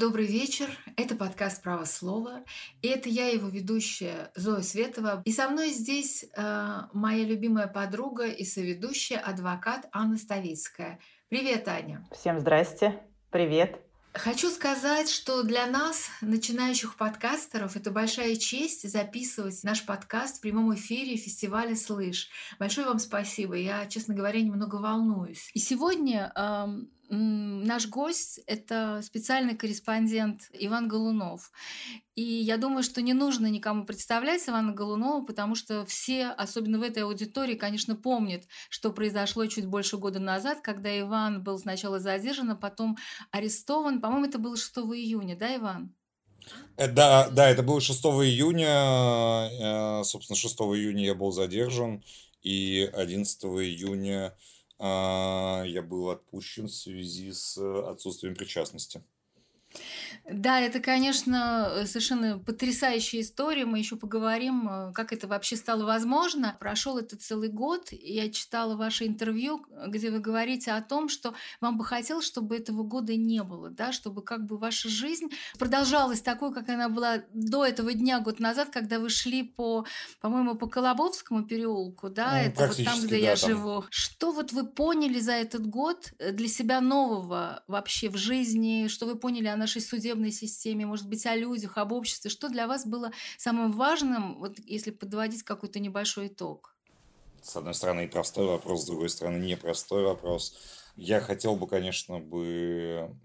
Добрый вечер. Это подкаст «Право слова». И это я, его ведущая Зоя Светова. И со мной здесь э, моя любимая подруга и соведущая, адвокат Анна Ставицкая. Привет, Аня. Всем здрасте. Привет. Хочу сказать, что для нас, начинающих подкастеров, это большая честь записывать наш подкаст в прямом эфире фестиваля «Слышь». Большое вам спасибо. Я, честно говоря, немного волнуюсь. И сегодня эм, Наш гость — это специальный корреспондент Иван Голунов. И я думаю, что не нужно никому представлять Ивана Голунова, потому что все, особенно в этой аудитории, конечно, помнят, что произошло чуть больше года назад, когда Иван был сначала задержан, а потом арестован. По-моему, это было 6 июня, да, Иван? Э, да, да, это было 6 июня. Э, собственно, 6 июня я был задержан, и 11 июня я был отпущен в связи с отсутствием причастности. Да, это, конечно, совершенно потрясающая история. Мы еще поговорим, э, как это вообще стало возможно. Прошел это целый год. Я читала ваше интервью, где вы говорите о том, что вам бы хотелось, чтобы этого года не было, да, чтобы как бы ваша жизнь продолжалась такой, как она была до этого дня, год назад, когда вы шли по, по-моему, по Колобовскому переулку, да, ну, это вот там, где да, я там. живу. Что вот вы поняли за этот год для себя нового вообще в жизни, что вы поняли о нашей судебной системе, может быть, о людях, об обществе. Что для вас было самым важным, вот если подводить какой-то небольшой итог? С одной стороны, простой вопрос, с другой стороны, непростой вопрос. Я хотел бы, конечно, бы,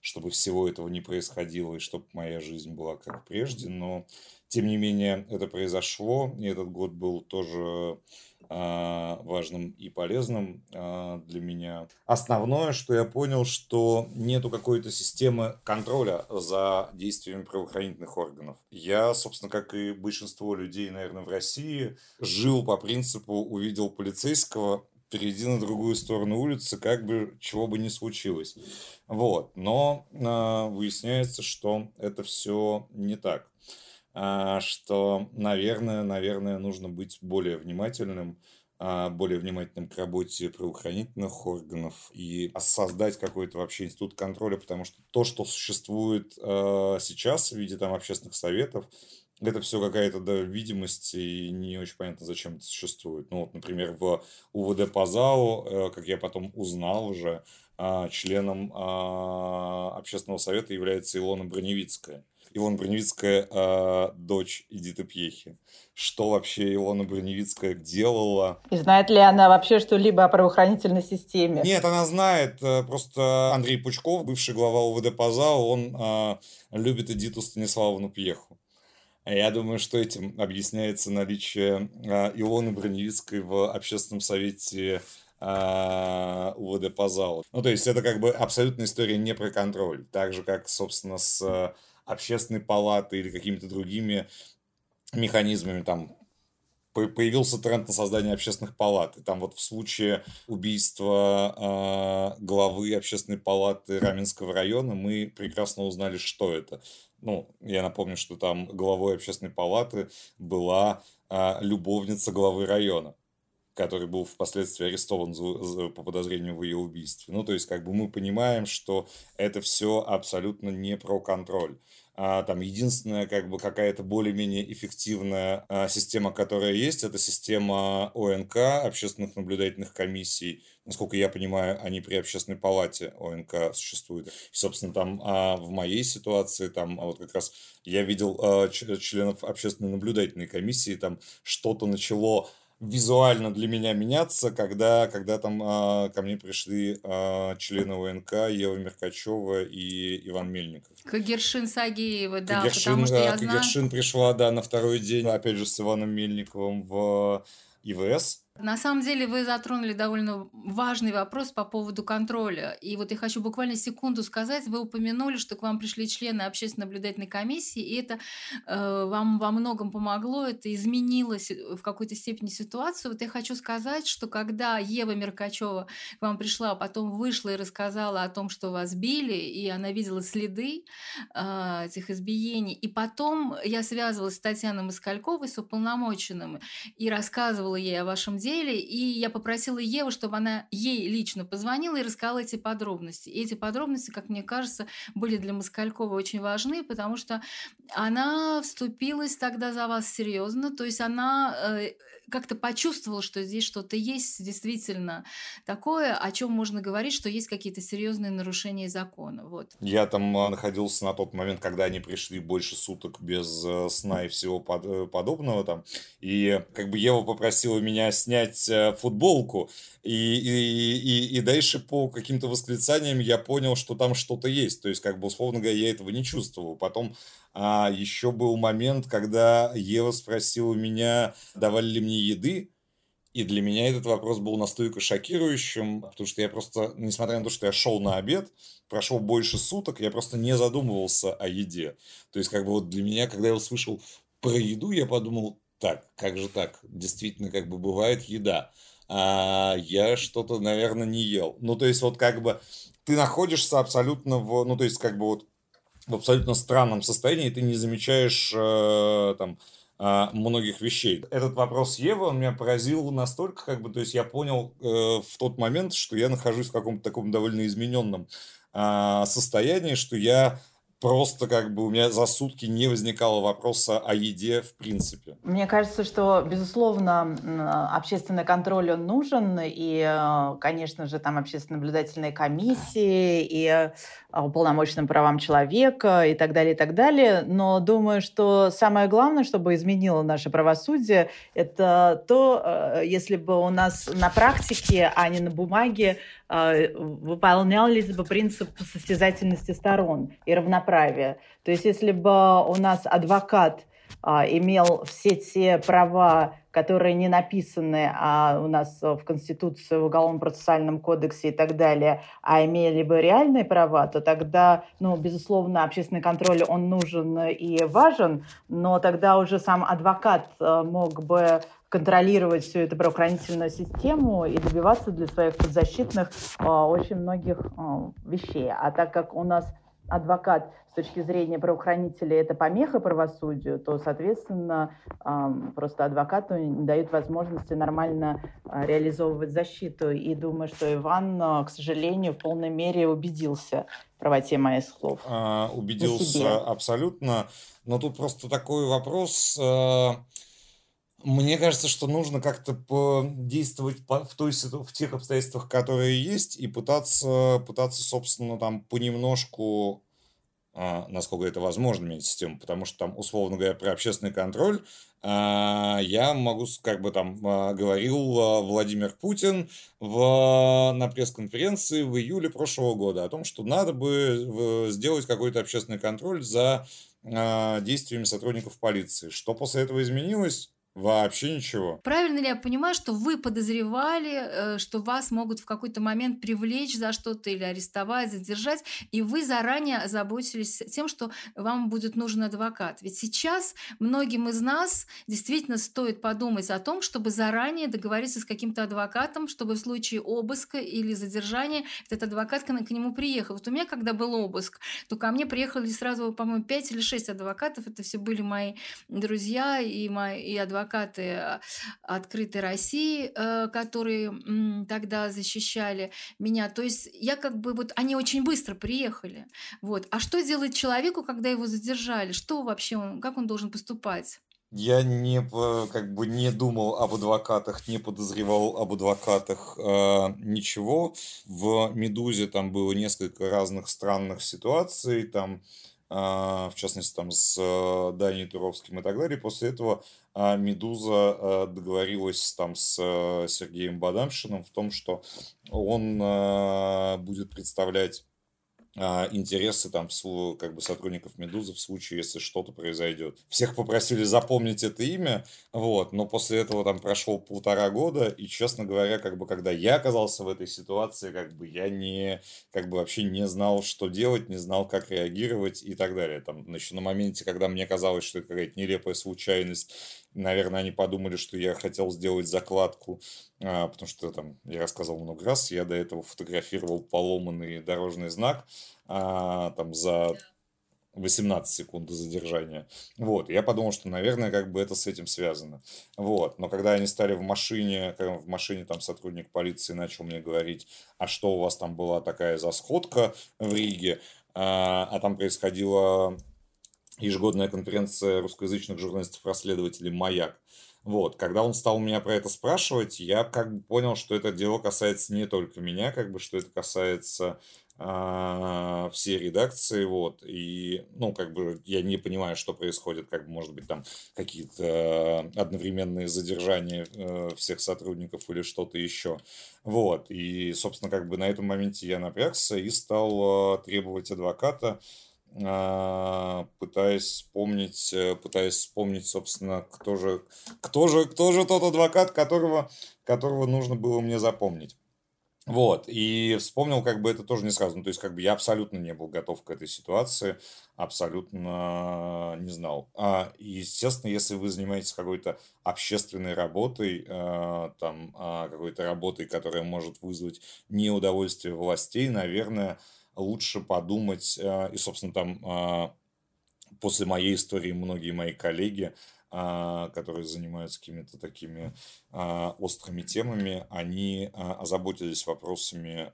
чтобы всего этого не происходило, и чтобы моя жизнь была как прежде, но, тем не менее, это произошло, и этот год был тоже важным и полезным а, для меня. Основное, что я понял, что нету какой-то системы контроля за действиями правоохранительных органов. Я, собственно, как и большинство людей, наверное, в России, жил по принципу увидел полицейского, перейди на другую сторону улицы, как бы чего бы ни случилось. Вот. Но э, выясняется, что это все не так. А, что, наверное, наверное, нужно быть более внимательным, а, более внимательным к работе правоохранительных органов и создать какой-то вообще институт контроля, потому что то, что существует а, сейчас в виде там общественных советов, это все какая-то да, видимость, и не очень понятно, зачем это существует. Ну, вот, например, в УВД по ЗАО, э, как я потом узнал уже, членом общественного совета является Илона Броневицкая. Илона Броневицкая э, дочь Эдиты Пьехи. Что вообще Илона Броневицкая делала? И знает ли она вообще что-либо о правоохранительной системе? Нет, она знает. Э, просто Андрей Пучков, бывший глава УВД ПАЗАО, он э, любит Эдиту Станиславовну Пьеху. Я думаю, что этим объясняется наличие э, Илоны Броневицкой в общественном совете УВД ПАЗАО. Ну, то есть это как бы абсолютная история не про контроль. Так же, как, собственно, с общественной палаты или какими-то другими механизмами, там, появился тренд на создание общественных палат. И там вот в случае убийства э, главы общественной палаты Раменского района мы прекрасно узнали, что это. Ну, я напомню, что там главой общественной палаты была э, любовница главы района который был впоследствии арестован за, за, по подозрению в ее убийстве. Ну, то есть, как бы мы понимаем, что это все абсолютно не про контроль. А, там единственная как бы какая-то более-менее эффективная а, система, которая есть, это система ОНК, общественных наблюдательных комиссий. Насколько я понимаю, они при общественной палате ОНК существуют. И, собственно, там а, в моей ситуации, там а вот как раз я видел а, членов общественной наблюдательной комиссии, там что-то начало визуально для меня меняться, когда, когда там а, ко мне пришли а, члены ОНК Ева Меркачева и Иван Мельников. Кагершин Сагеева, да, Кагершин, потому что я Кагершин знаю... пришла, да, на второй день, опять же, с Иваном Мельниковым в ИВС. На самом деле вы затронули довольно важный вопрос по поводу контроля. И вот я хочу буквально секунду сказать. Вы упомянули, что к вам пришли члены общественной наблюдательной комиссии, и это э, вам во многом помогло, это изменилось в какой-то степени ситуацию. Вот я хочу сказать, что когда Ева Меркачева к вам пришла, а потом вышла и рассказала о том, что вас били, и она видела следы э, этих избиений, и потом я связывалась с Татьяной Москальковой, с уполномоченным, и рассказывала ей о вашем деле, недели, и я попросила Еву, чтобы она ей лично позвонила и рассказала эти подробности. И эти подробности, как мне кажется, были для Москалькова очень важны, потому что она вступилась тогда за вас серьезно, то есть она э, как-то почувствовала, что здесь что-то есть действительно такое, о чем можно говорить, что есть какие-то серьезные нарушения закона. Вот. Я там а, находился на тот момент, когда они пришли больше суток без э, сна и всего под, э, подобного там. И как бы Ева попросила меня снять э, футболку. И, и, и, и дальше по каким-то восклицаниям я понял, что там что-то есть. То есть, как бы, условно говоря, я этого не чувствовал. Потом а еще был момент, когда Ева спросила меня, давали ли мне еды. И для меня этот вопрос был настолько шокирующим, потому что я просто, несмотря на то, что я шел на обед, прошел больше суток, я просто не задумывался о еде. То есть, как бы вот для меня, когда я услышал про еду, я подумал, так, как же так? Действительно, как бы бывает еда. А я что-то, наверное, не ел. Ну, то есть, вот как бы ты находишься абсолютно в, ну, то есть, как бы вот в абсолютно странном состоянии, ты не замечаешь э, там э, многих вещей. Этот вопрос Евы, он меня поразил настолько, как бы, то есть я понял э, в тот момент, что я нахожусь в каком-то таком довольно измененном э, состоянии, что я просто как бы у меня за сутки не возникало вопроса о еде в принципе. Мне кажется, что, безусловно, общественный контроль он нужен, и, э, конечно же, там общественно наблюдательные комиссии, и э, уполномоченным правам человека и так далее, и так далее. Но думаю, что самое главное, чтобы изменило наше правосудие, это то, э, если бы у нас на практике, а не на бумаге, выполнялись бы принцип состязательности сторон и равноправия. То есть если бы у нас адвокат а, имел все те права, которые не написаны а у нас в Конституции, в Уголовном процессуальном кодексе и так далее, а имели бы реальные права, то тогда, ну, безусловно, общественный контроль, он нужен и важен, но тогда уже сам адвокат э, мог бы контролировать всю эту правоохранительную систему и добиваться для своих подзащитных э, очень многих э, вещей. А так как у нас адвокат с точки зрения правоохранителя это помеха правосудию, то, соответственно, просто адвокату не дают возможности нормально а, реализовывать защиту. И думаю, что Иван, а, к сожалению, в полной мере убедился в правоте моих слов. А, убедился абсолютно. Но тут просто такой вопрос. Мне кажется, что нужно как-то действовать в, той, в тех обстоятельствах, которые есть, и пытаться, пытаться собственно, там понемножку, а, насколько это возможно, менять систему, потому что там, условно говоря, про общественный контроль а, я могу, как бы там а, говорил Владимир Путин в, на пресс-конференции в июле прошлого года о том, что надо бы сделать какой-то общественный контроль за действиями сотрудников полиции. Что после этого изменилось? Вообще ничего. Правильно ли я понимаю, что вы подозревали, э, что вас могут в какой-то момент привлечь за что-то или арестовать, задержать, и вы заранее озаботились тем, что вам будет нужен адвокат? Ведь сейчас многим из нас действительно стоит подумать о том, чтобы заранее договориться с каким-то адвокатом, чтобы в случае обыска или задержания этот адвокат к нему приехал. Вот у меня, когда был обыск, то ко мне приехали сразу, по-моему, 5 или 6 адвокатов. Это все были мои друзья и, мои, и адвокаты адвокаты а, открытой России, э, которые тогда защищали меня. То есть я как бы вот они очень быстро приехали. Вот. А что делать человеку, когда его задержали? Что вообще он, как он должен поступать? Я не как бы не думал об адвокатах, не подозревал об адвокатах э, ничего. В Медузе там было несколько разных странных ситуаций. Там в частности, там с э, Данией Туровским и так далее. После этого а, «Медуза» э, договорилась там с э, Сергеем Бадамшиным в том, что он будет представлять а, интересы там как бы сотрудников Медузы в случае, если что-то произойдет. Всех попросили запомнить это имя, вот, но после этого там прошло полтора года, и, честно говоря, как бы когда я оказался в этой ситуации, как бы я не, как бы вообще не знал, что делать, не знал, как реагировать и так далее. Там, еще на моменте, когда мне казалось, что это какая-то нелепая случайность, наверное, они подумали, что я хотел сделать закладку, а, потому что там я рассказывал много раз, я до этого фотографировал поломанный дорожный знак, а, там за 18 секунд задержания. Вот, я подумал, что, наверное, как бы это с этим связано. Вот, но когда они стали в машине, в машине там сотрудник полиции начал мне говорить, а что у вас там была такая за сходка в Риге, а, а там происходила ежегодная конференция русскоязычных журналистов-расследователей «Маяк». Вот, когда он стал меня про это спрашивать, я как бы понял, что это дело касается не только меня, как бы, что это касается а, все редакции, вот, и, ну, как бы, я не понимаю, что происходит, как бы, может быть, там какие-то одновременные задержания э, всех сотрудников или что-то еще, вот, и, собственно, как бы на этом моменте я напрягся и стал э, требовать адвоката, а, пытаясь вспомнить, э, пытаясь вспомнить, собственно, кто же, кто же, кто же тот адвокат, которого, которого нужно было мне запомнить. Вот, и вспомнил как бы это тоже не сразу. Ну, то есть, как бы я абсолютно не был готов к этой ситуации, абсолютно не знал. А, естественно, если вы занимаетесь какой-то общественной работой, э, там, э, какой-то работой, которая может вызвать неудовольствие властей, наверное, лучше подумать, э, и, собственно, там э, после моей истории многие мои коллеги а, которые занимаются какими-то такими а, острыми темами, они а, озаботились вопросами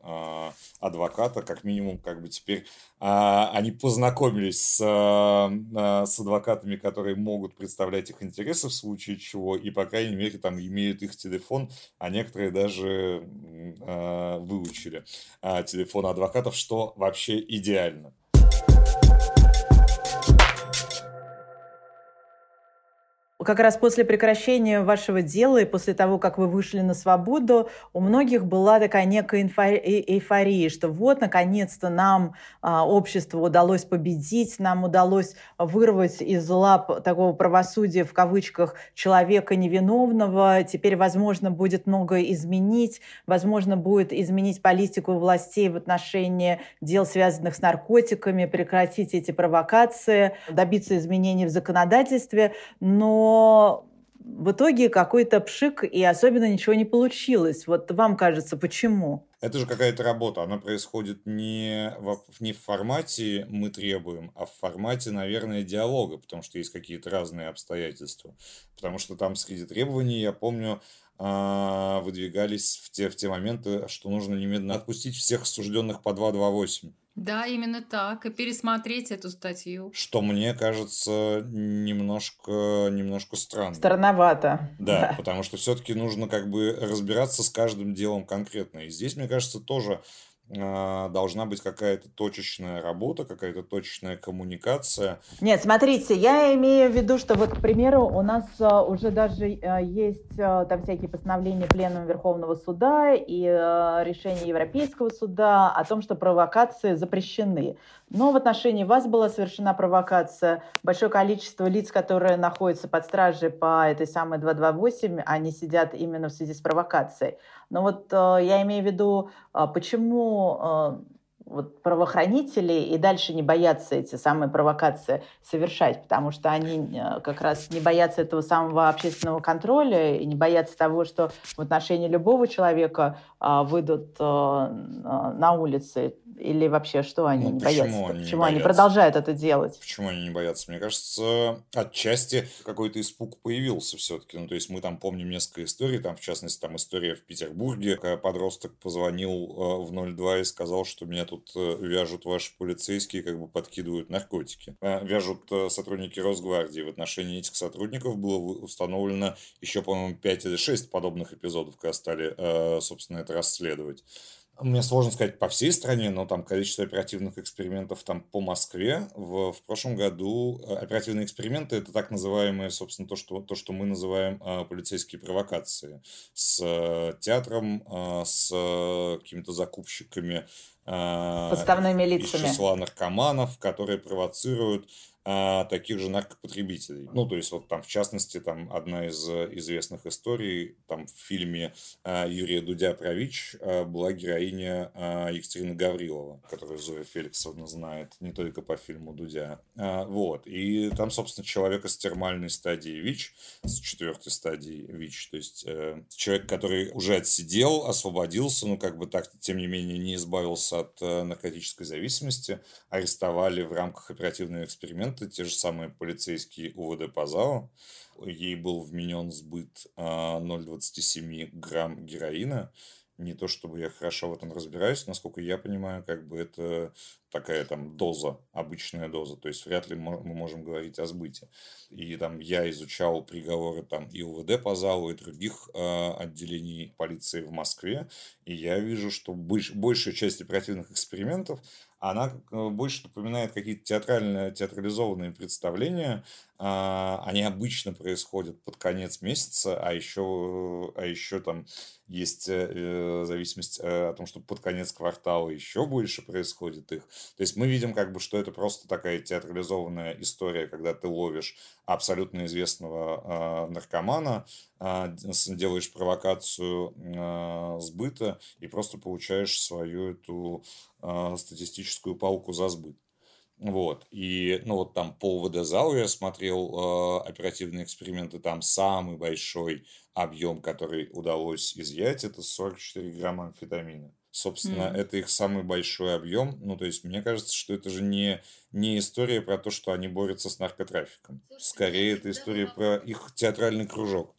адвоката, как минимум, как бы теперь они познакомились с, с адвокатами, которые могут представлять их интересы в случае чего, и, по крайней мере, там имеют их телефон, а некоторые даже выучили телефон адвокатов, что вообще идеально. Как раз после прекращения вашего дела и после того, как вы вышли на свободу, у многих была такая некая эйфория, что вот, наконец-то нам а, общество удалось победить, нам удалось вырвать из лап такого правосудия, в кавычках, человека невиновного, теперь, возможно, будет многое изменить, возможно, будет изменить политику властей в отношении дел, связанных с наркотиками, прекратить эти провокации, добиться изменений в законодательстве, но в итоге какой-то пшик, и особенно ничего не получилось. Вот вам кажется, почему? Это же какая-то работа, она происходит не в, не в формате «мы требуем», а в формате, наверное, диалога, потому что есть какие-то разные обстоятельства. Потому что там среди требований, я помню, а, выдвигались в те, в те моменты, что нужно немедленно отпустить всех осужденных по 228. Да, именно так. И пересмотреть эту статью. Что мне кажется немножко, немножко странно. Странновато. Да, да. потому что все-таки нужно как бы разбираться с каждым делом конкретно. И здесь, мне кажется, тоже должна быть какая-то точечная работа, какая-то точечная коммуникация. Нет, смотрите, я имею в виду, что вот, к примеру, у нас а, уже даже а, есть там всякие постановления Пленума Верховного Суда и решения Европейского Суда о том, что провокации запрещены. Но в отношении вас была совершена провокация. Большое количество лиц, которые находятся под стражей по этой самой 228, они сидят именно в связи с провокацией. Но вот я имею в виду, почему э, вот правоохранители и дальше не боятся эти самые провокации совершать, потому что они э, как раз не боятся этого самого общественного контроля и не боятся того, что в отношении любого человека э, выйдут э, на улице или вообще что они ну, не почему боятся? Они почему не они продолжают это делать? Почему они не боятся? Мне кажется, отчасти какой-то испуг появился все-таки. Ну, то есть мы там помним несколько историй, там в частности там история в Петербурге, когда подросток позвонил э, в 02 и сказал, что меня тут э, вяжут ваши полицейские, как бы подкидывают наркотики. Э, вяжут сотрудники Росгвардии. В отношении этих сотрудников было установлено еще, по-моему, 5 или 6 подобных эпизодов, когда стали, собственно, это расследовать. Мне сложно сказать по всей стране, но там количество оперативных экспериментов там по Москве в, в прошлом году. Э, оперативные эксперименты – это так называемые, собственно, то, что, то, что мы называем э, полицейские провокации. С э, театром, э, с э, какими-то закупщиками. Э, Подставными лицами. Из числа наркоманов, которые провоцируют а, таких же наркопотребителей. Ну, то есть, вот там, в частности, там одна из э, известных историй, там в фильме а, Юрия Дудя про ВИЧ а, была героиня а, Екатерина Гаврилова, которую Зоя Феликсовна знает не только по фильму Дудя. А, вот. И там, собственно, человека с термальной стадией ВИЧ, с четвертой стадией ВИЧ, то есть э, человек, который уже отсидел, освободился, ну, как бы так, тем не менее, не избавился от э, наркотической зависимости, арестовали в рамках оперативного эксперимента те же самые полицейские УВД Пазао. Ей был вменен сбыт 0,27 грамм героина, не то чтобы я хорошо в этом разбираюсь, насколько я понимаю, как бы это такая там доза, обычная доза, то есть вряд ли мы можем говорить о сбыте. И там я изучал приговоры там и УВД по залу, и других э, отделений полиции в Москве, и я вижу, что больш, большая часть оперативных экспериментов она э, больше напоминает какие-то театральные, театрализованные представления. А, они обычно происходят под конец месяца, а еще, а еще там есть э, зависимость э, о том, что под конец квартала еще больше происходит их. То есть мы видим, как бы, что это просто такая театрализованная история, когда ты ловишь абсолютно известного э, наркомана, э, делаешь провокацию э, сбыта и просто получаешь свою эту э, статистическую палку за сбыт. Вот. И, ну, вот там по ВД-залу я смотрел э, оперативные эксперименты, там самый большой объем, который удалось изъять, это 44 грамма амфетамина. Собственно, mm. это их самый большой объем. Ну, то есть, мне кажется, что это же не, не история про то, что они борются с наркотрафиком. Скорее, это история про их театральный кружок.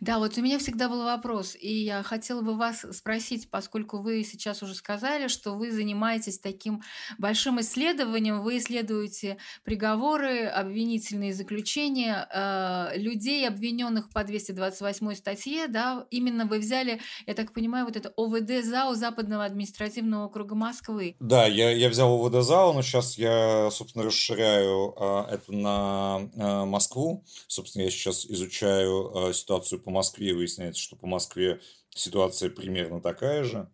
Да, вот у меня всегда был вопрос, и я хотела бы вас спросить, поскольку вы сейчас уже сказали, что вы занимаетесь таким большим исследованием, вы исследуете приговоры, обвинительные заключения э, людей, обвиненных по 228 статье, да, именно вы взяли, я так понимаю, вот это ОВД ЗАО Западного административного округа Москвы. Да, я, я взял ОВД ЗАО, но сейчас я, собственно, расширяю э, это на э, Москву. Собственно, я сейчас изучаю э, ситуацию ситуацию по Москве, выясняется, что по Москве ситуация примерно такая же.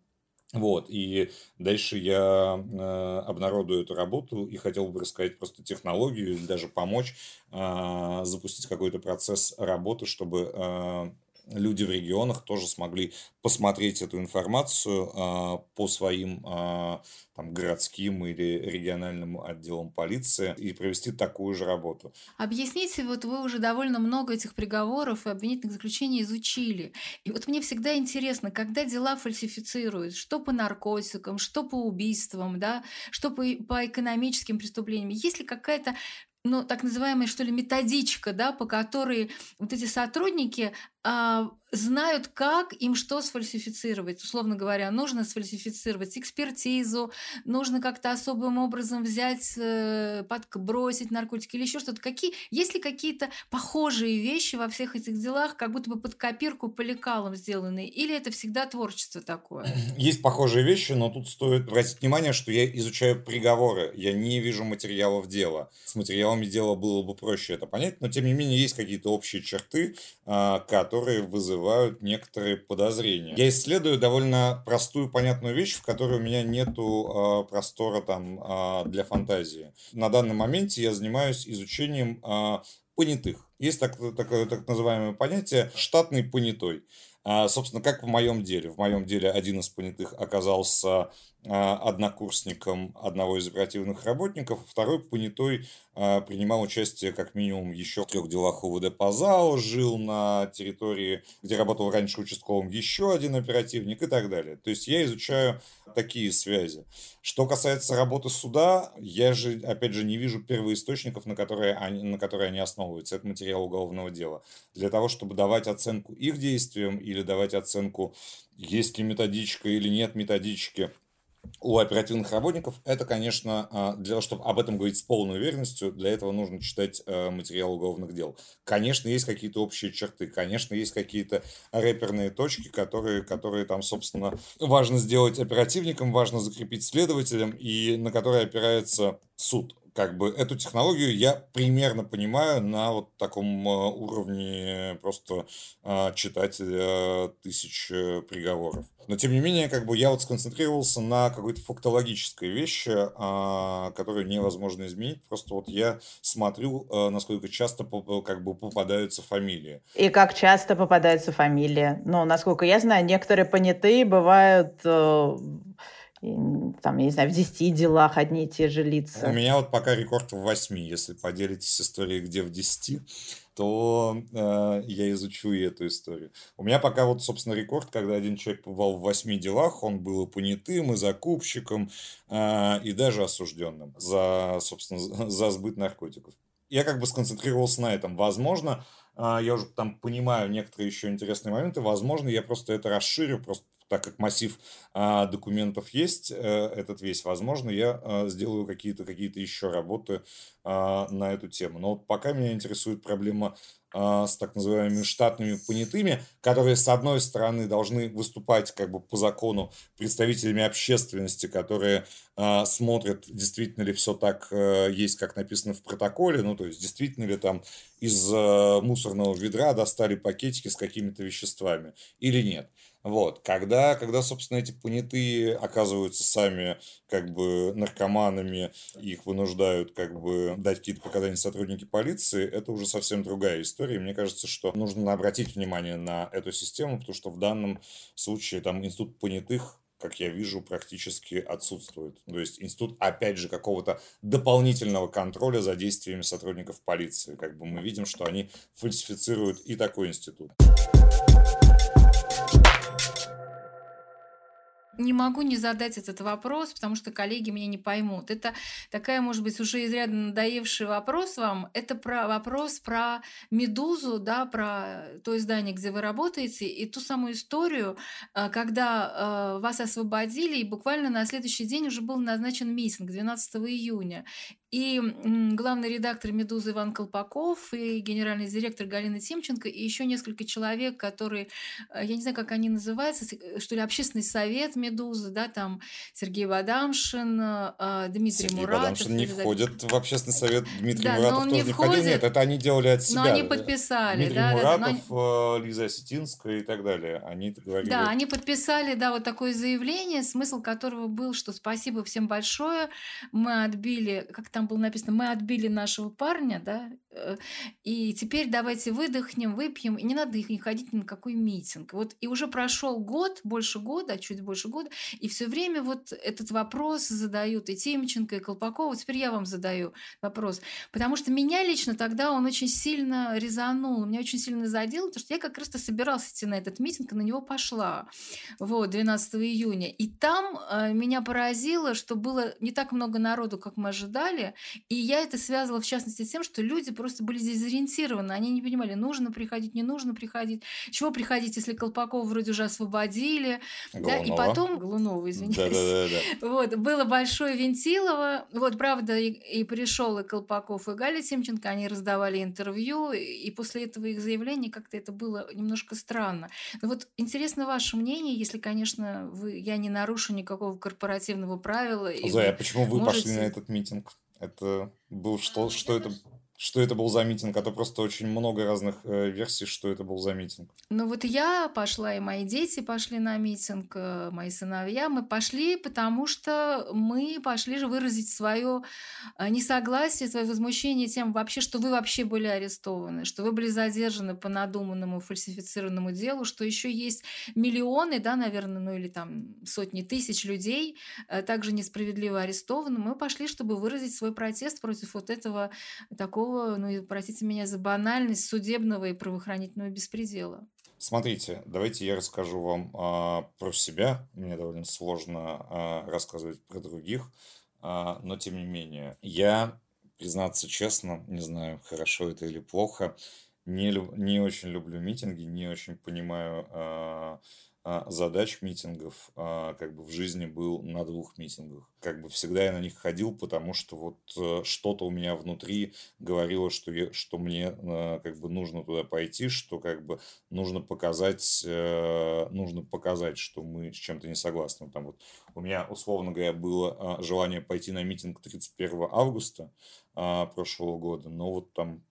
Вот, и дальше я э, обнародую эту работу и хотел бы рассказать просто технологию или даже помочь э, запустить какой-то процесс работы, чтобы э, люди в регионах тоже смогли посмотреть эту информацию э, по своим э, там, городским или региональным отделам полиции и провести такую же работу. Объясните, вот вы уже довольно много этих приговоров и обвинительных заключений изучили. И вот мне всегда интересно, когда дела фальсифицируют, что по наркотикам, что по убийствам, да, что по, по экономическим преступлениям, есть ли какая-то ну, так называемая, что ли, методичка, да, по которой вот эти сотрудники а, знают, как им что сфальсифицировать. Условно говоря, нужно сфальсифицировать экспертизу, нужно как-то особым образом взять, э, подбросить наркотики или еще что-то. Какие, есть ли какие-то похожие вещи во всех этих делах, как будто бы под копирку по лекалам сделанные? Или это всегда творчество такое? Есть похожие вещи, но тут стоит обратить внимание, что я изучаю приговоры, я не вижу материалов дела. С материалами дела было бы проще это понять, но тем не менее есть какие-то общие черты, а, которые вызывают некоторые подозрения. Я исследую довольно простую, понятную вещь, в которой у меня нету э, простора там э, для фантазии. На данном моменте я занимаюсь изучением э, понятых. Есть так, такое так называемое понятие штатный понятой. Собственно, как в моем деле. В моем деле один из понятых оказался однокурсником одного из оперативных работников, второй понятой а, принимал участие как минимум еще в трех делах УВД по ЗАО, жил на территории, где работал раньше участковым еще один оперативник и так далее. То есть я изучаю такие связи. Что касается работы суда, я же, опять же, не вижу первоисточников, на которые они, на которые они основываются. Это материал уголовного дела. Для того, чтобы давать оценку их действиям или давать оценку, есть ли методичка или нет методички, у оперативных работников, это, конечно, а, для того, чтобы об этом говорить с полной уверенностью, для этого нужно читать э, материал уголовных дел. Конечно, есть какие-то общие черты, конечно, есть какие-то рэперные точки, которые, которые там, собственно, важно сделать оперативникам, важно закрепить следователям, и на которые опирается суд как бы эту технологию я примерно понимаю на вот таком э, уровне просто э, читателя тысяч э, приговоров. Но тем не менее, как бы я вот сконцентрировался на какой-то фактологической вещи, которую невозможно изменить. Просто вот я смотрю, насколько часто как бы попадаются фамилии. И как часто попадаются фамилии. Ну, насколько я знаю, некоторые понятые бывают там, я не знаю, в 10 делах одни и те же лица. У меня вот пока рекорд в 8. Если поделитесь историей, где в 10, то э, я изучу и эту историю. У меня пока вот, собственно, рекорд, когда один человек побывал в 8 делах, он был и понятым, и закупщиком, э, и даже осужденным за, собственно, за сбыт наркотиков. Я как бы сконцентрировался на этом. Возможно, я уже там понимаю некоторые еще интересные моменты, возможно, я просто это расширю, просто так как массив а, документов есть, а, этот весь, возможно, я а, сделаю какие-то какие еще работы а, на эту тему. Но вот пока меня интересует проблема а, с так называемыми штатными понятыми, которые, с одной стороны, должны выступать как бы по закону представителями общественности, которые а, смотрят, действительно ли все так а, есть, как написано в протоколе, ну, то есть, действительно ли там из а, мусорного ведра достали пакетики с какими-то веществами или нет. Вот. Когда, когда, собственно, эти понятые оказываются сами как бы наркоманами, их вынуждают как бы дать какие-то показания сотрудники полиции, это уже совсем другая история. Мне кажется, что нужно обратить внимание на эту систему, потому что в данном случае там институт понятых как я вижу, практически отсутствует. То есть институт, опять же, какого-то дополнительного контроля за действиями сотрудников полиции. Как бы мы видим, что они фальсифицируют и такой институт. Не могу не задать этот вопрос, потому что коллеги меня не поймут. Это такая, может быть, уже изрядно надоевший вопрос вам. Это про вопрос про «Медузу», да, про то издание, где вы работаете, и ту самую историю, э, когда э, вас освободили, и буквально на следующий день уже был назначен митинг 12 июня. И главный редактор «Медузы» Иван Колпаков, и генеральный директор Галина Тимченко, и еще несколько человек, которые, э, я не знаю, как они называются, что ли, общественный совет «Медузы», да, там Сергей Бадамшин, э, Дмитрий Сергей Муратов. Бадамшин не Елизавета- входит в общественный совет, Дмитрий Да, Муратов тоже не не входил. входит, Нет, это они делали от себя. Но они подписали, Дмитрий да, да, да, Муратов, они- э, Лиза Осетинская и так далее. Они говорили. Да, они подписали, да, вот такое заявление, смысл которого был, что спасибо всем большое, мы отбили, как там было написано, мы отбили нашего парня, да, э, и теперь давайте выдохнем, выпьем, и не надо их не ходить ни на какой митинг. Вот и уже прошел год, больше года, чуть больше года, и все время вот этот вопрос задают и Тимченко, и Колпакова. Теперь я вам задаю вопрос, потому что меня лично тогда он очень сильно резанул, меня очень сильно задел, потому что я как раз-то собиралась идти на этот митинг, и на него пошла, вот, 12 июня. И там э, меня поразило, что было не так много народу, как мы ожидали, и я это связывала в частности с тем, что люди просто были дезориентированы, они не понимали, нужно приходить, не нужно приходить, чего приходить, если Колпакова вроде уже освободили, да, и потом Голунова, извиняюсь. Вот, было большое Вентилово. Вот, правда, и, и пришел и Колпаков, и Галя Тимченко, они раздавали интервью, и, после этого их заявления как-то это было немножко странно. Но вот интересно ваше мнение, если, конечно, вы, я не нарушу никакого корпоративного правила. Зоя, а почему вы пошли можете- на этот митинг? Это был что, что это, что это был за митинг? А то просто очень много разных э, версий, что это был за митинг. Ну вот я пошла, и мои дети пошли на митинг, э, мои сыновья. Мы пошли, потому что мы пошли же выразить свое э, несогласие, свое возмущение тем вообще, что вы вообще были арестованы, что вы были задержаны по надуманному фальсифицированному делу, что еще есть миллионы, да, наверное, ну или там сотни тысяч людей э, также несправедливо арестованы. Мы пошли, чтобы выразить свой протест против вот этого такого, ну и простите меня за банальность, судебного и правоохранительного беспредела. Смотрите, давайте я расскажу вам а, про себя. Мне довольно сложно а, рассказывать про других, а, но тем не менее. Я, признаться честно, не знаю, хорошо это или плохо, не, лю- не очень люблю митинги, не очень понимаю а, задач митингов. А, как бы в жизни был на двух митингах. Как бы всегда я на них ходил, потому что вот э, что-то у меня внутри говорило, что, я, что мне э, как бы нужно туда пойти, что как бы нужно показать, э, нужно показать, что мы с чем-то не согласны. Там вот у меня, условно говоря, было а, желание пойти на митинг 31 августа а, прошлого года, но вот там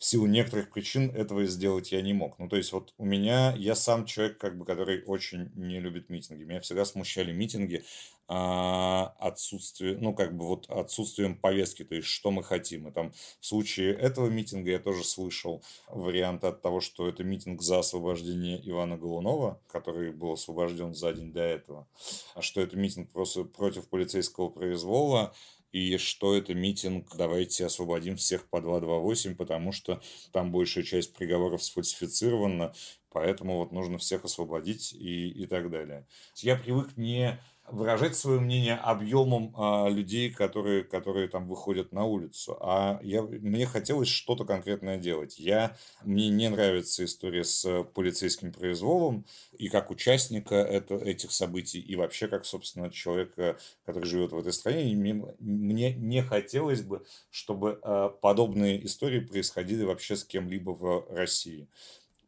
в силу некоторых причин этого сделать я не мог. Ну, то есть вот у меня, я сам человек, как бы, который очень не любит митинги. Меня всегда смущали митинги а, отсутствие, ну, как бы вот отсутствием повестки, то есть что мы хотим. И там в случае этого митинга я тоже слышал вариант от того, что это митинг за освобождение Ивана Голунова, который был освобожден за день до этого, а что это митинг просто против полицейского произвола, и что это митинг «давайте освободим всех по 228», потому что там большая часть приговоров сфальсифицирована, поэтому вот нужно всех освободить и, и так далее. Я привык не выражать свое мнение объемом а, людей, которые, которые там выходят на улицу. А я, мне хотелось что-то конкретное делать. Я, мне не нравится история с полицейским произволом, и как участника это, этих событий, и вообще как, собственно, человека, который живет в этой стране, мне, мне не хотелось бы, чтобы а, подобные истории происходили вообще с кем-либо в России.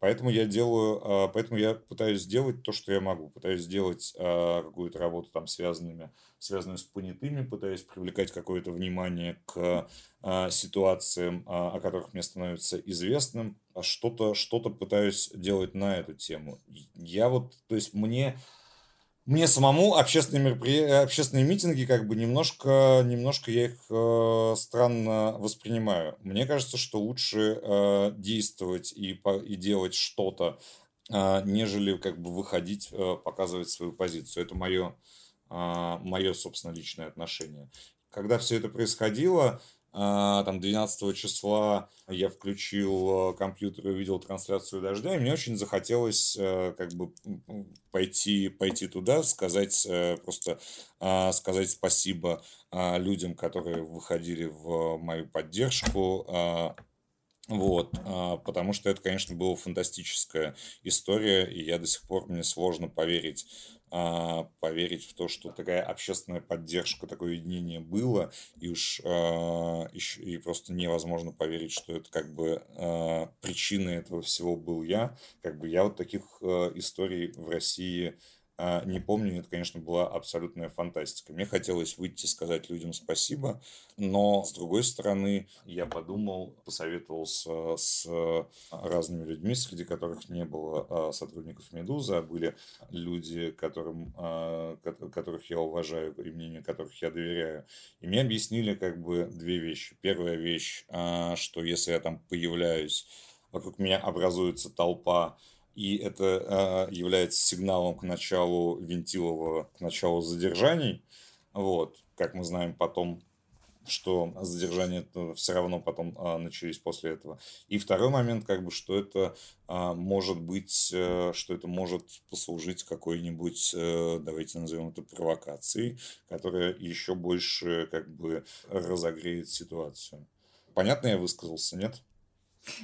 Поэтому я делаю, а, поэтому я пытаюсь сделать то, что я могу. Пытаюсь сделать а, какую-то работу там связанными, связанную с понятыми, пытаюсь привлекать какое-то внимание к а, ситуациям, о которых мне становится известным. Что-то что пытаюсь делать на эту тему. Я вот, то есть мне мне самому общественные мероприятия, общественные митинги, как бы немножко, немножко я их э, странно воспринимаю. Мне кажется, что лучше э, действовать и, по, и делать что-то, э, нежели как бы выходить, э, показывать свою позицию. Это мое, э, мое, собственно, личное отношение. Когда все это происходило, там 12 числа я включил э, компьютер и увидел трансляцию дождя, и мне очень захотелось э, как бы пойти, пойти туда, сказать э, просто а, сказать спасибо а, людям, которые выходили в мою поддержку, вот, потому что это, конечно, была фантастическая история, и я до сих пор, мне сложно поверить а, поверить в то, что такая общественная поддержка, такое единение было, и уж а, и, просто невозможно поверить, что это как бы а, причиной этого всего был я. Как бы я вот таких историй в России а, не помню, это, конечно, была абсолютная фантастика. Мне хотелось выйти сказать людям спасибо, но, с другой стороны, я подумал, посоветовался с разными людьми, среди которых не было а, сотрудников «Медузы», а были люди, которым, а, которых я уважаю и мнению которых я доверяю. И мне объяснили как бы две вещи. Первая вещь, что если я там появляюсь, вокруг меня образуется толпа и это э, является сигналом к началу вентилового, к началу задержаний. Вот, как мы знаем потом, что задержания все равно потом а, начались после этого. И второй момент, как бы, что это а, может быть, а, что это может послужить какой-нибудь, а, давайте назовем это провокацией, которая еще больше как бы разогреет ситуацию. Понятно я высказался, нет?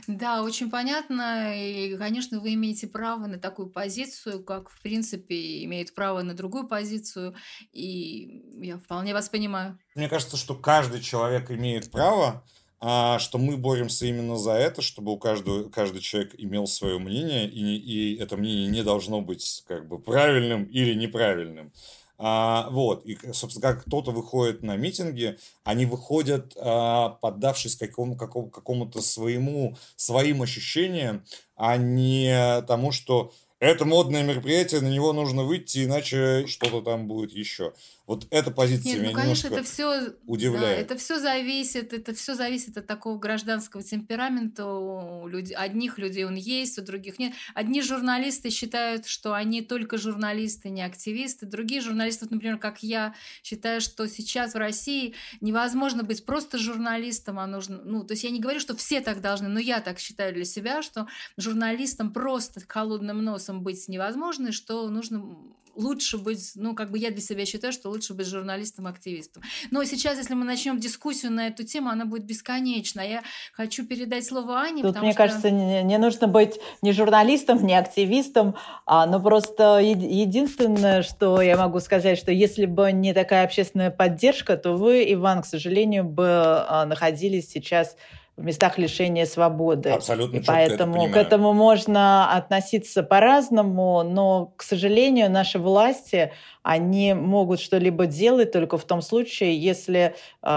Да, очень понятно. И, конечно, вы имеете право на такую позицию, как, в принципе, имеют право на другую позицию. И я вполне вас понимаю. Мне кажется, что каждый человек имеет право, а что мы боремся именно за это, чтобы у каждого, каждый человек имел свое мнение, и, и это мнение не должно быть как бы правильным или неправильным. А, вот, и, собственно, как кто-то выходит на митинги, они выходят, а, поддавшись какому, какому, какому-то своему, своим ощущениям, а не тому, что это модное мероприятие, на него нужно выйти, иначе что-то там будет еще. Вот эта позиция Нет, меня ну, конечно, это все, удивляет. Да, это все зависит, это все зависит от такого гражданского темперамента. У людей, одних людей он есть, у других нет. Одни журналисты считают, что они только журналисты, не активисты. Другие журналисты, вот, например, как я, считаю, что сейчас в России невозможно быть просто журналистом, а нужно, ну, то есть я не говорю, что все так должны, но я так считаю для себя, что журналистом просто холодным носом быть невозможно, и что нужно лучше быть, ну, как бы я для себя считаю, что лучше быть журналистом-активистом. Но сейчас, если мы начнем дискуссию на эту тему, она будет бесконечна. Я хочу передать слово Ане, Тут, мне что... кажется, не, не нужно быть ни журналистом, ни активистом, а, но просто единственное, что я могу сказать, что если бы не такая общественная поддержка, то вы, Иван, к сожалению, бы а, находились сейчас в местах лишения свободы. Абсолютно и поэтому к этому можно относиться по-разному, но, к сожалению, наши власти, они могут что-либо делать только в том случае, если э,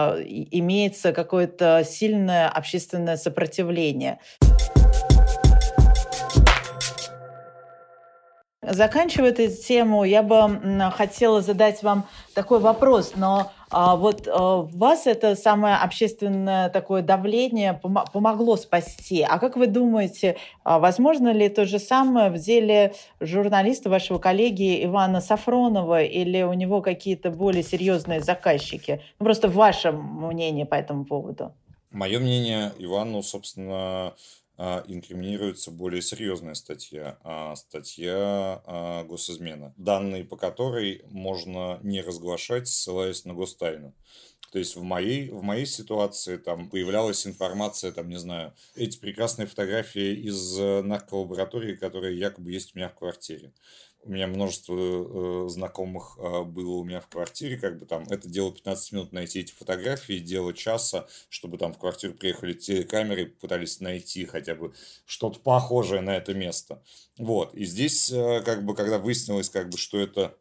имеется какое-то сильное общественное сопротивление. Заканчивая эту тему, я бы хотела задать вам такой вопрос, но а, вот а, вас это самое общественное такое давление пом- помогло спасти. А как вы думаете, а, возможно ли то же самое в деле журналиста вашего коллеги Ивана Сафронова или у него какие-то более серьезные заказчики? Ну, просто ваше мнение по этому поводу. Мое мнение, Ивану, собственно, инкриминируется более серьезная статья, а статья а, госизмена, данные по которой можно не разглашать, ссылаясь на гостайну. То есть в моей, в моей ситуации там появлялась информация, там, не знаю, эти прекрасные фотографии из э, нарколаборатории, которые якобы есть у меня в квартире у меня множество э, знакомых э, было у меня в квартире, как бы там, это дело 15 минут найти эти фотографии, дело часа, чтобы там в квартиру приехали телекамеры, пытались найти хотя бы что-то похожее на это место. Вот, и здесь, э, как бы, когда выяснилось, как бы, что это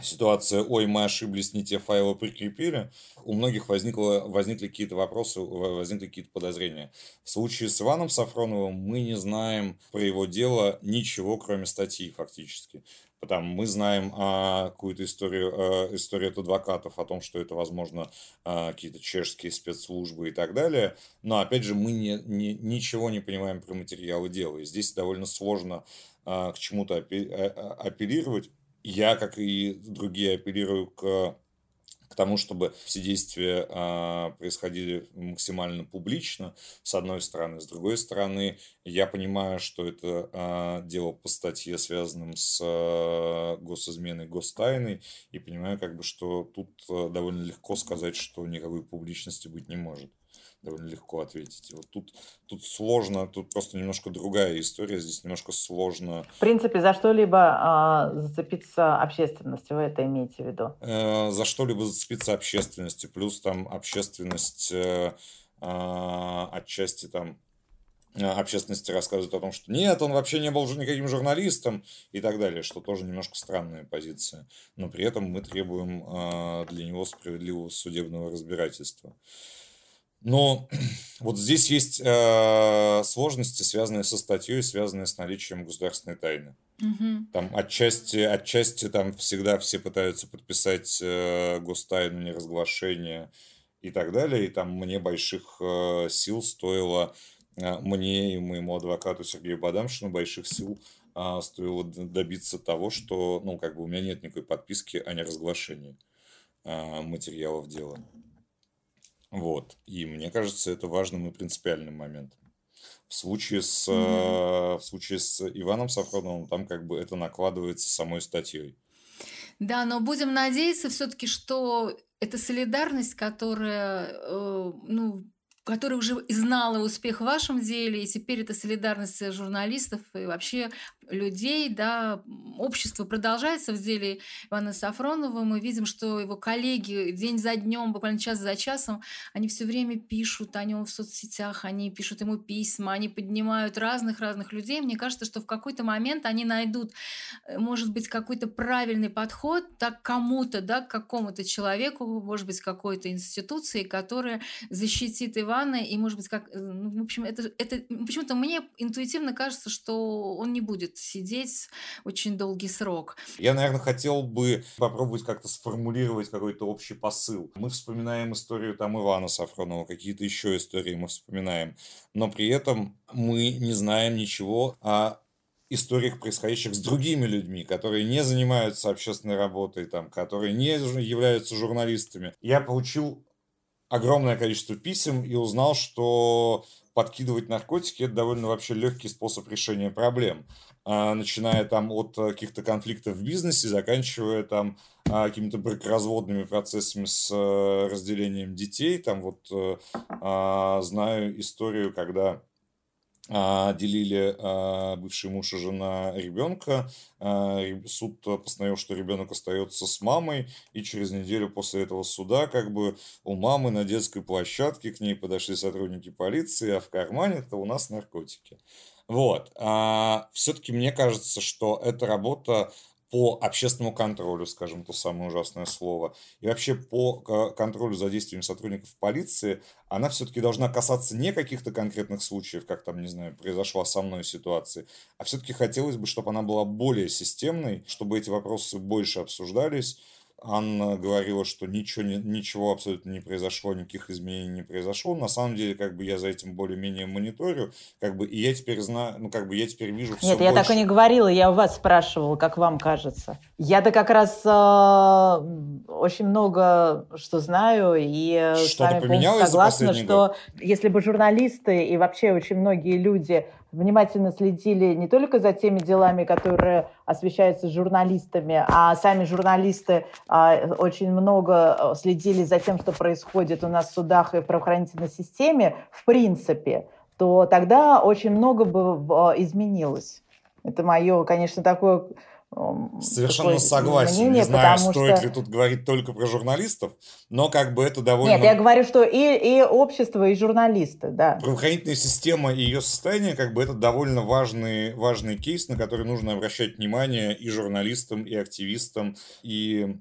ситуация, ой, мы ошиблись, не те файлы прикрепили, у многих возникло, возникли какие-то вопросы, возникли какие-то подозрения. В случае с Иваном Сафроновым мы не знаем про его дело ничего, кроме статьи фактически. Потому мы знаем а, какую-то историю, а, историю от адвокатов о том, что это, возможно, а, какие-то чешские спецслужбы и так далее. Но, опять же, мы не, не, ничего не понимаем про материалы дела. И здесь довольно сложно а, к чему-то апеллировать я, как и другие, апеллирую к к тому, чтобы все действия э, происходили максимально публично, с одной стороны. С другой стороны, я понимаю, что это э, дело по статье, связанном с э, госизменой, гостайной, и понимаю, как бы, что тут э, довольно легко сказать, что никакой публичности быть не может довольно легко ответить. Вот тут, тут сложно, тут просто немножко другая история, здесь немножко сложно. В принципе, за что-либо э, зацепиться общественностью, вы это имеете в виду? Э, за что-либо зацепиться общественностью, плюс там общественность э, э, отчасти там э, общественности рассказывает о том, что нет, он вообще не был уже никаким журналистом и так далее, что тоже немножко странная позиция. Но при этом мы требуем э, для него справедливого судебного разбирательства. Но вот здесь есть э, сложности, связанные со статьей, связанные с наличием государственной тайны. Угу. Там отчасти, отчасти там всегда все пытаются подписать э, гостайну, неразглашение и так далее. И там мне больших э, сил стоило, э, мне и моему адвокату Сергею Бадамшину больших сил э, стоило добиться того, что, ну, как бы у меня нет никакой подписки о неразглашении э, материалов дела. Вот. И мне кажется, это важным и принципиальным моментом. В случае с, mm-hmm. в случае с Иваном Сафроновым там как бы это накладывается самой статьей. Да, но будем надеяться все-таки, что эта солидарность, которая, э, ну, которая уже знала успех в вашем деле, и теперь это солидарность журналистов и вообще людей, да, общество продолжается в деле Ивана Сафронова. Мы видим, что его коллеги день за днем, буквально час за часом, они все время пишут о нем в соцсетях, они пишут ему письма, они поднимают разных-разных людей. Мне кажется, что в какой-то момент они найдут, э, может быть, какой-то правильный подход так кому-то, да, к какому-то человеку, может быть, какой-то институции, которая защитит Ивана, и, может быть, как, э, ну, в общем, это, это почему-то мне интуитивно кажется, что он не будет сидеть очень долгий срок. Я, наверное, хотел бы попробовать как-то сформулировать какой-то общий посыл. Мы вспоминаем историю там Ивана Сафронова, какие-то еще истории мы вспоминаем, но при этом мы не знаем ничего о историях, происходящих с другими людьми, которые не занимаются общественной работой, там, которые не являются журналистами. Я получил огромное количество писем и узнал, что подкидывать наркотики – это довольно вообще легкий способ решения проблем. А, начиная там от э, каких-то конфликтов в бизнесе, заканчивая там а, какими-то бракоразводными процессами с э, разделением детей. Там вот э, а, знаю историю, когда делили бывший муж и жена ребенка. Суд постановил, что ребенок остается с мамой, и через неделю после этого суда как бы у мамы на детской площадке к ней подошли сотрудники полиции, а в кармане-то у нас наркотики. Вот. Все-таки мне кажется, что эта работа по общественному контролю, скажем, то самое ужасное слово, и вообще по контролю за действиями сотрудников полиции, она все-таки должна касаться не каких-то конкретных случаев, как там, не знаю, произошла со мной ситуация, а все-таки хотелось бы, чтобы она была более системной, чтобы эти вопросы больше обсуждались, Анна говорила, что ничего, ничего абсолютно не произошло, никаких изменений не произошло. На самом деле, как бы я за этим более-менее мониторю, как бы, и я теперь знаю, ну, как бы я теперь вижу все Нет, больше. я так и не говорила, я у вас спрашивала, как вам кажется. Я-то как раз э, очень много что знаю, и что с вами полностью согласна, что год? если бы журналисты и вообще очень многие люди внимательно следили не только за теми делами, которые освещаются журналистами, а сами журналисты а, очень много э, следили за тем, что происходит у нас в судах и в правоохранительной системе, в принципе, то тогда очень много бы э, изменилось. Это мое, конечно, такое Совершенно согласен. Мнение, не знаю, стоит что... ли тут говорить только про журналистов, но как бы это довольно... Нет, я говорю, что и, и общество, и журналисты, да. Правоохранительная система и ее состояние, как бы это довольно важный, важный кейс, на который нужно обращать внимание и журналистам, и активистам, и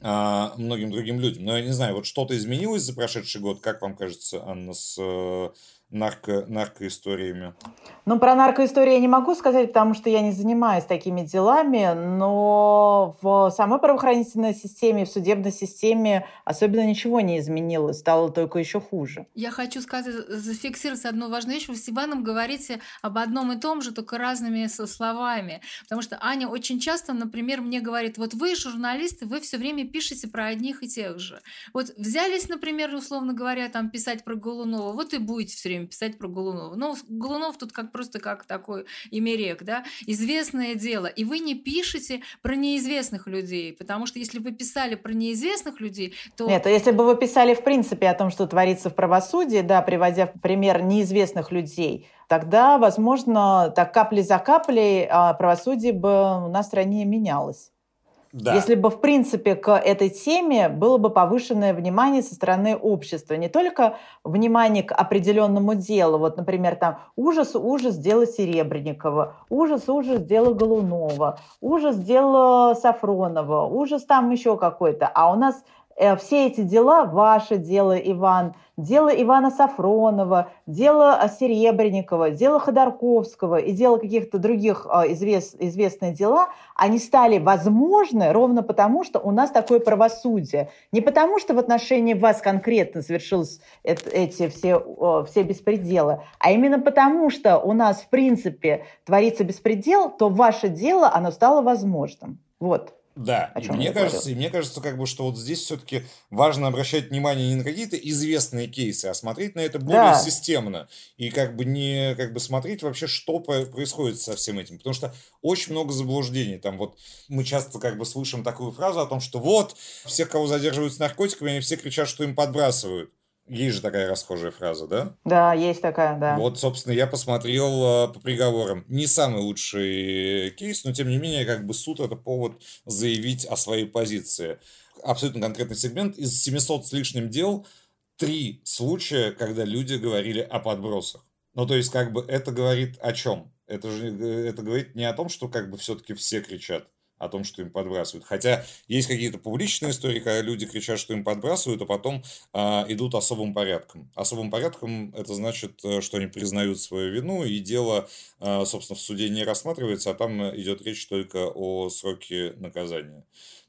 а, многим другим людям. Но я не знаю, вот что-то изменилось за прошедший год, как вам кажется, Анна, с э, нарко, наркоисториями? Ну, про наркоистории я не могу сказать, потому что я не занимаюсь такими делами, но в самой правоохранительной системе, в судебной системе особенно ничего не изменилось, стало только еще хуже. Я хочу сказать, зафиксировать одну важную вещь. Вы с Иваном говорите об одном и том же, только разными словами. Потому что Аня очень часто, например, мне говорит, вот вы журналисты, вы все время пишете про одних и тех же. Вот взялись, например, условно говоря, там писать про Голунова, вот и будете все время писать про Голунова. Но Голунов тут как просто как такой имерек, да, известное дело. И вы не пишете про неизвестных людей, потому что если вы писали про неизвестных людей, то... Нет, а если бы вы писали в принципе о том, что творится в правосудии, да, приводя в пример неизвестных людей, тогда, возможно, так капли за каплей а правосудие бы в стране менялось. Да. Если бы, в принципе, к этой теме было бы повышенное внимание со стороны общества. Не только внимание к определенному делу. Вот, например, там ужас, ужас дела Серебренникова, ужас, ужас дела Голунова, ужас дела Сафронова, ужас там еще какой-то. А у нас все эти дела, ваше дело, Иван, дело Ивана Сафронова, дело Серебренникова, дело Ходорковского и дело каких-то других а, извест, известные дела, они стали возможны ровно потому, что у нас такое правосудие. Не потому, что в отношении вас конкретно совершились эти все, все беспределы, а именно потому, что у нас, в принципе, творится беспредел, то ваше дело, оно стало возможным. Вот. Да, и мне кажется, и мне кажется, как бы, что вот здесь все-таки важно обращать внимание не на какие-то известные кейсы, а смотреть на это более да. системно и как бы не как бы смотреть вообще, что происходит со всем этим, потому что очень много заблуждений. Там вот мы часто как бы слышим такую фразу о том, что вот всех, кого задерживают с наркотиками, они все кричат, что им подбрасывают. Есть же такая расхожая фраза, да? Да, есть такая, да. Вот, собственно, я посмотрел э, по приговорам. Не самый лучший кейс, но, тем не менее, как бы суд – это повод заявить о своей позиции. Абсолютно конкретный сегмент. Из 700 с лишним дел три случая, когда люди говорили о подбросах. Ну, то есть, как бы, это говорит о чем? Это же э, это говорит не о том, что как бы все-таки все кричат о том, что им подбрасывают. Хотя есть какие-то публичные истории, когда люди кричат, что им подбрасывают, а потом а, идут особым порядком. Особым порядком это значит, э, что они признают свою вину, и дело, а, собственно, в суде не рассматривается, а там идет речь только о сроке наказания.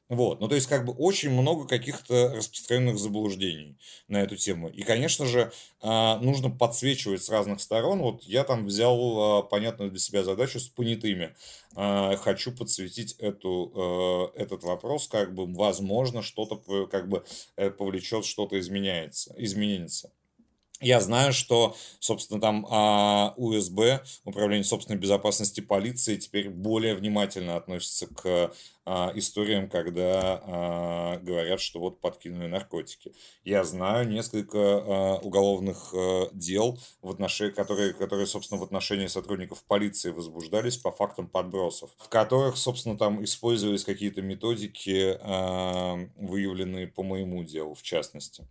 Вот, ну то есть как бы очень много каких-то распространенных заблуждений на эту тему. И, конечно же, а, нужно подсвечивать с разных сторон. Вот я там взял а, понятную для себя задачу с понятыми. А, хочу подсветить эту, этот вопрос, как бы, возможно, что-то как бы э, повлечет, что-то изменяется, изменится. Я знаю, что, собственно, там а, УСБ, Управление собственной безопасности полиции, теперь более внимательно относится к а, историям, когда а, говорят, что вот подкинули наркотики. Я знаю несколько а, уголовных а, дел, в отношении, которые, которые, собственно, в отношении сотрудников полиции возбуждались по фактам подбросов, в которых, собственно, там использовались какие-то методики, а, выявленные по моему делу, в частности.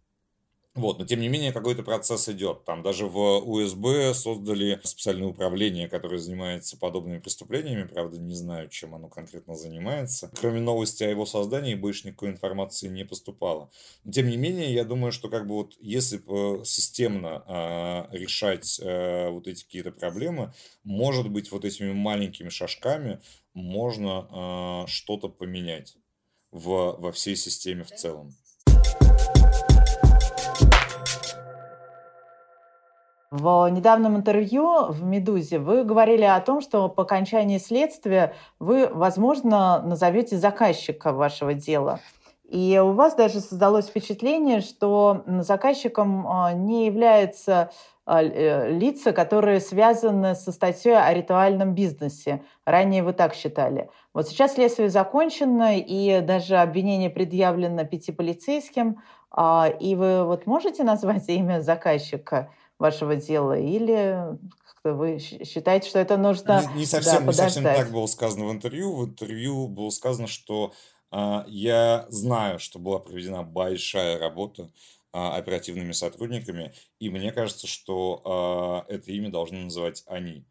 Вот, но тем не менее какой-то процесс идет. Там даже в УСБ создали специальное управление, которое занимается подобными преступлениями. Правда, не знаю, чем оно конкретно занимается. Кроме новости о его создании, больше никакой информации не поступало. Но тем не менее, я думаю, что как бы вот если системно э, решать э, вот эти какие-то проблемы, может быть, вот этими маленькими шажками можно э, что-то поменять в, во всей системе в целом. В недавнем интервью в «Медузе» вы говорили о том, что по окончании следствия вы, возможно, назовете заказчика вашего дела. И у вас даже создалось впечатление, что заказчиком а, не являются а, э, лица, которые связаны со статьей о ритуальном бизнесе. Ранее вы так считали. Вот сейчас следствие закончено, и даже обвинение предъявлено пяти полицейским. А, и вы вот можете назвать имя заказчика – вашего дела, или вы считаете, что это нужно не, не совсем, да, не совсем так было сказано в интервью. В интервью было сказано, что э, я знаю, что была проведена большая работа э, оперативными сотрудниками, и мне кажется, что э, это имя должны называть они.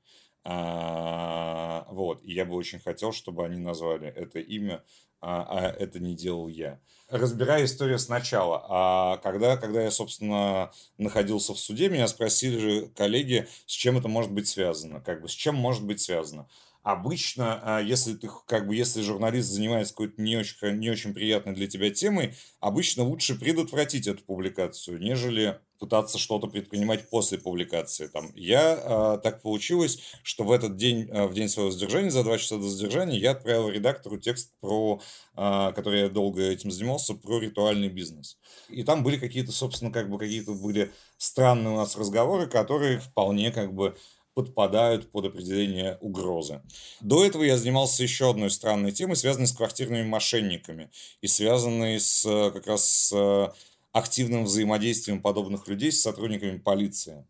А, вот, и я бы очень хотел, чтобы они назвали это имя, а, а это не делал я разбирая историю сначала. А когда, когда я, собственно, находился в суде, меня спросили коллеги, с чем это может быть связано, как бы с чем может быть связано. Обычно, а, если ты, как бы, если журналист занимается какой-то не очень, не очень приятной для тебя темой, обычно лучше предотвратить эту публикацию, нежели пытаться что-то предпринимать после публикации. Там, я, э, так получилось, что в этот день, э, в день своего задержания, за два часа до задержания, я отправил редактору текст, про, э, который я долго этим занимался, про ритуальный бизнес. И там были какие-то, собственно, как бы какие-то были странные у нас разговоры, которые вполне как бы подпадают под определение угрозы. До этого я занимался еще одной странной темой, связанной с квартирными мошенниками и связанной с как раз с активным взаимодействием подобных людей с сотрудниками полиции.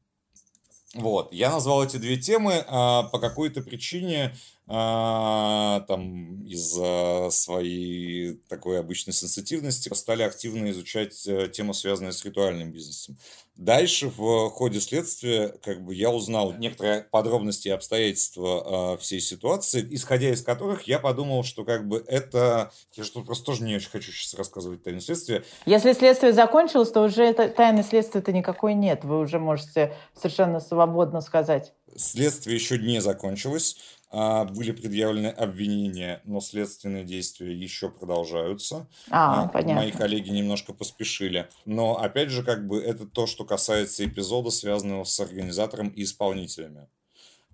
Вот, я назвал эти две темы а, по какой-то причине, а, там, из-за своей такой обычной сенситивности, стали активно изучать а, тему, связанную с ритуальным бизнесом. Дальше в ходе следствия как бы я узнал некоторые подробности и обстоятельства э, всей ситуации, исходя из которых я подумал, что как бы это... Я что просто тоже не очень хочу сейчас рассказывать тайну следствия. Если следствие закончилось, то уже тайны следствия-то никакой нет. Вы уже можете совершенно свободно сказать. Следствие еще не закончилось. А, были предъявлены обвинения, но следственные действия еще продолжаются. А, а, понятно. Мои коллеги немножко поспешили. Но, опять же, как бы это то, что касается эпизода, связанного с организатором и исполнителями.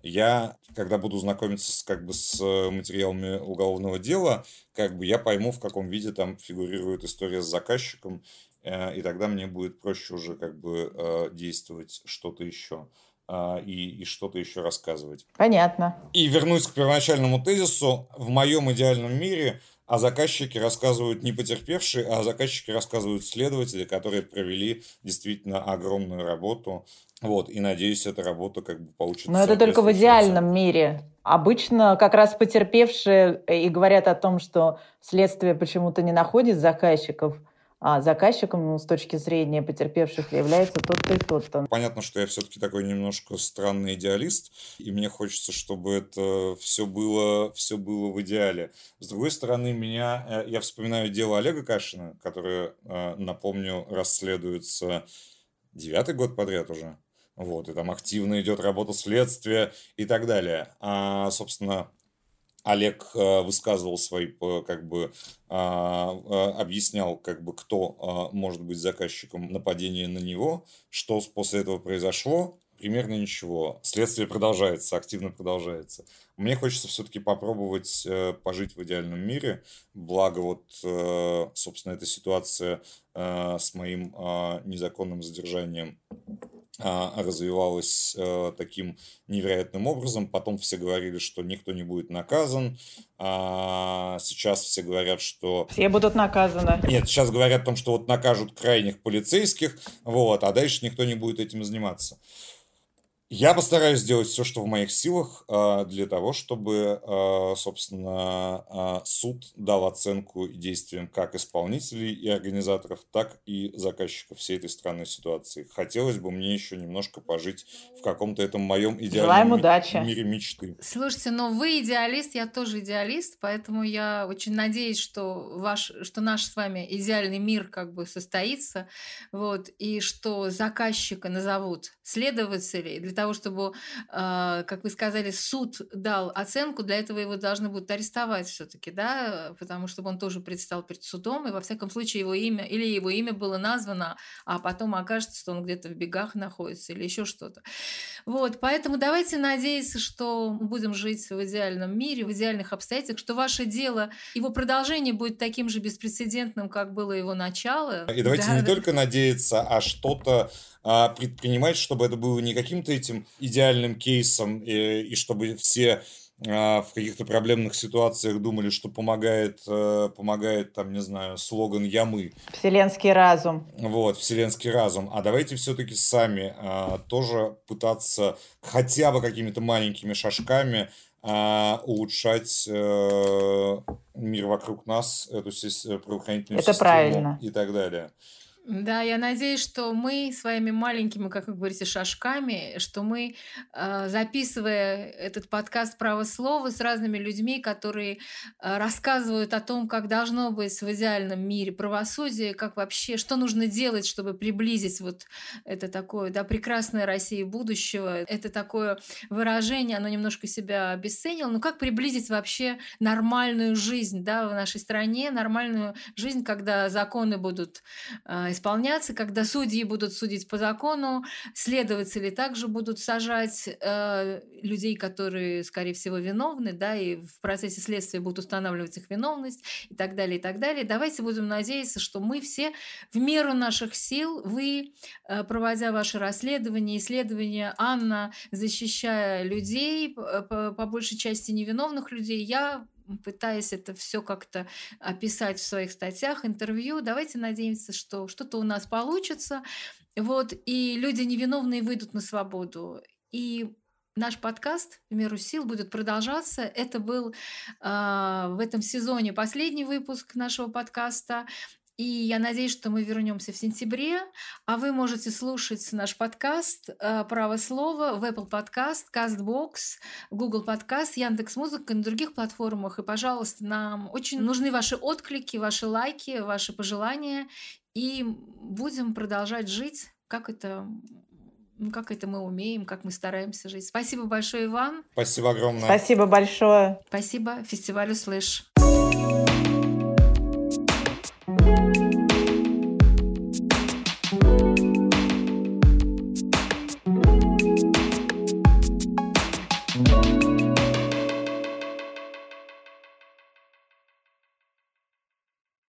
Я, когда буду знакомиться с, как бы, с материалами уголовного дела, как бы я пойму, в каком виде там фигурирует история с заказчиком, э, и тогда мне будет проще уже как бы э, действовать что-то еще. А, и, и что-то еще рассказывать. Понятно. И вернусь к первоначальному тезису. В моем идеальном мире о заказчике рассказывают не потерпевшие, а о заказчике рассказывают следователи, которые провели действительно огромную работу. Вот, и надеюсь, эта работа как бы получится. Но это только в идеальном мире. Обычно как раз потерпевшие и говорят о том, что следствие почему-то не находит заказчиков – а заказчиком ну, с точки зрения потерпевших является тот-то и тот-то. Понятно, что я все-таки такой немножко странный идеалист, и мне хочется, чтобы это все было, все было в идеале. С другой стороны, меня, э, я вспоминаю дело Олега Кашина, которое, э, напомню, расследуется девятый год подряд уже. Вот, и там активно идет работа следствия и так далее. А, собственно, Олег э, высказывал свои, как бы, а, а, объяснял, как бы, кто а, может быть заказчиком нападения на него, что после этого произошло, примерно ничего. Следствие продолжается, активно продолжается. Мне хочется все-таки попробовать э, пожить в идеальном мире. Благо, вот, э, собственно, эта ситуация с моим незаконным задержанием развивалась э, таким невероятным образом. Потом все говорили, что никто не будет наказан. А сейчас все говорят, что... Все будут наказаны. Нет, сейчас говорят о том, что вот накажут крайних полицейских, вот, а дальше никто не будет этим заниматься. Я постараюсь сделать все, что в моих силах, а, для того, чтобы, а, собственно, а, суд дал оценку действиям как исполнителей и организаторов, так и заказчиков всей этой странной ситуации. Хотелось бы мне еще немножко пожить в каком-то этом моем идеальном удачи. мире мечты. Слушайте, но вы идеалист, я тоже идеалист, поэтому я очень надеюсь, что, ваш, что наш с вами идеальный мир как бы состоится, вот, и что заказчика назовут следователей для того, чтобы, э, как вы сказали, суд дал оценку, для этого его должны будут арестовать все-таки, да, потому что он тоже предстал перед судом, и во всяком случае его имя, или его имя было названо, а потом окажется, что он где-то в бегах находится или еще что-то. Вот, поэтому давайте надеяться, что мы будем жить в идеальном мире, в идеальных обстоятельствах, что ваше дело, его продолжение будет таким же беспрецедентным, как было его начало. И давайте да, не да. только надеяться, а что-то а, предпринимать, чтобы это было не каким-то этим идеальным кейсом, и, и чтобы все а, в каких-то проблемных ситуациях думали, что помогает, э, помогает там, не знаю, слоган «Я-мы». Вселенский разум. Вот, вселенский разум. А давайте все-таки сами а, тоже пытаться хотя бы какими-то маленькими шажками а, улучшать э, мир вокруг нас, эту правоохранительную Это систему правильно. и так далее. Да, я надеюсь, что мы своими маленькими, как вы говорите, шажками, что мы, э, записывая этот подкаст «Право слова» с разными людьми, которые э, рассказывают о том, как должно быть в идеальном мире правосудие, как вообще, что нужно делать, чтобы приблизить вот это такое, да, прекрасное Россия будущего. Это такое выражение, оно немножко себя обесценило, но как приблизить вообще нормальную жизнь, да, в нашей стране, нормальную жизнь, когда законы будут э, исполняться, когда судьи будут судить по закону, следователи также будут сажать э, людей, которые, скорее всего, виновны, да, и в процессе следствия будут устанавливать их виновность и так далее, и так далее. Давайте будем надеяться, что мы все в меру наших сил, вы, э, проводя ваше расследование, исследования, Анна, защищая людей, по, по большей части невиновных людей, я пытаясь это все как-то описать в своих статьях, интервью. Давайте надеемся, что что-то у нас получится. Вот, и люди невиновные выйдут на свободу. И наш подкаст «В меру сил» будет продолжаться. Это был э, в этом сезоне последний выпуск нашего подкаста. И я надеюсь, что мы вернемся в сентябре, а вы можете слушать наш подкаст э, «Право слова» в Apple Podcast, CastBox, Google Podcast, Яндекс.Музыка и на других платформах. И, пожалуйста, нам очень нужны ваши отклики, ваши лайки, ваши пожелания. И будем продолжать жить, как это ну, как это мы умеем, как мы стараемся жить. Спасибо большое, Иван. Спасибо огромное. Спасибо большое. Спасибо фестивалю «Слышь».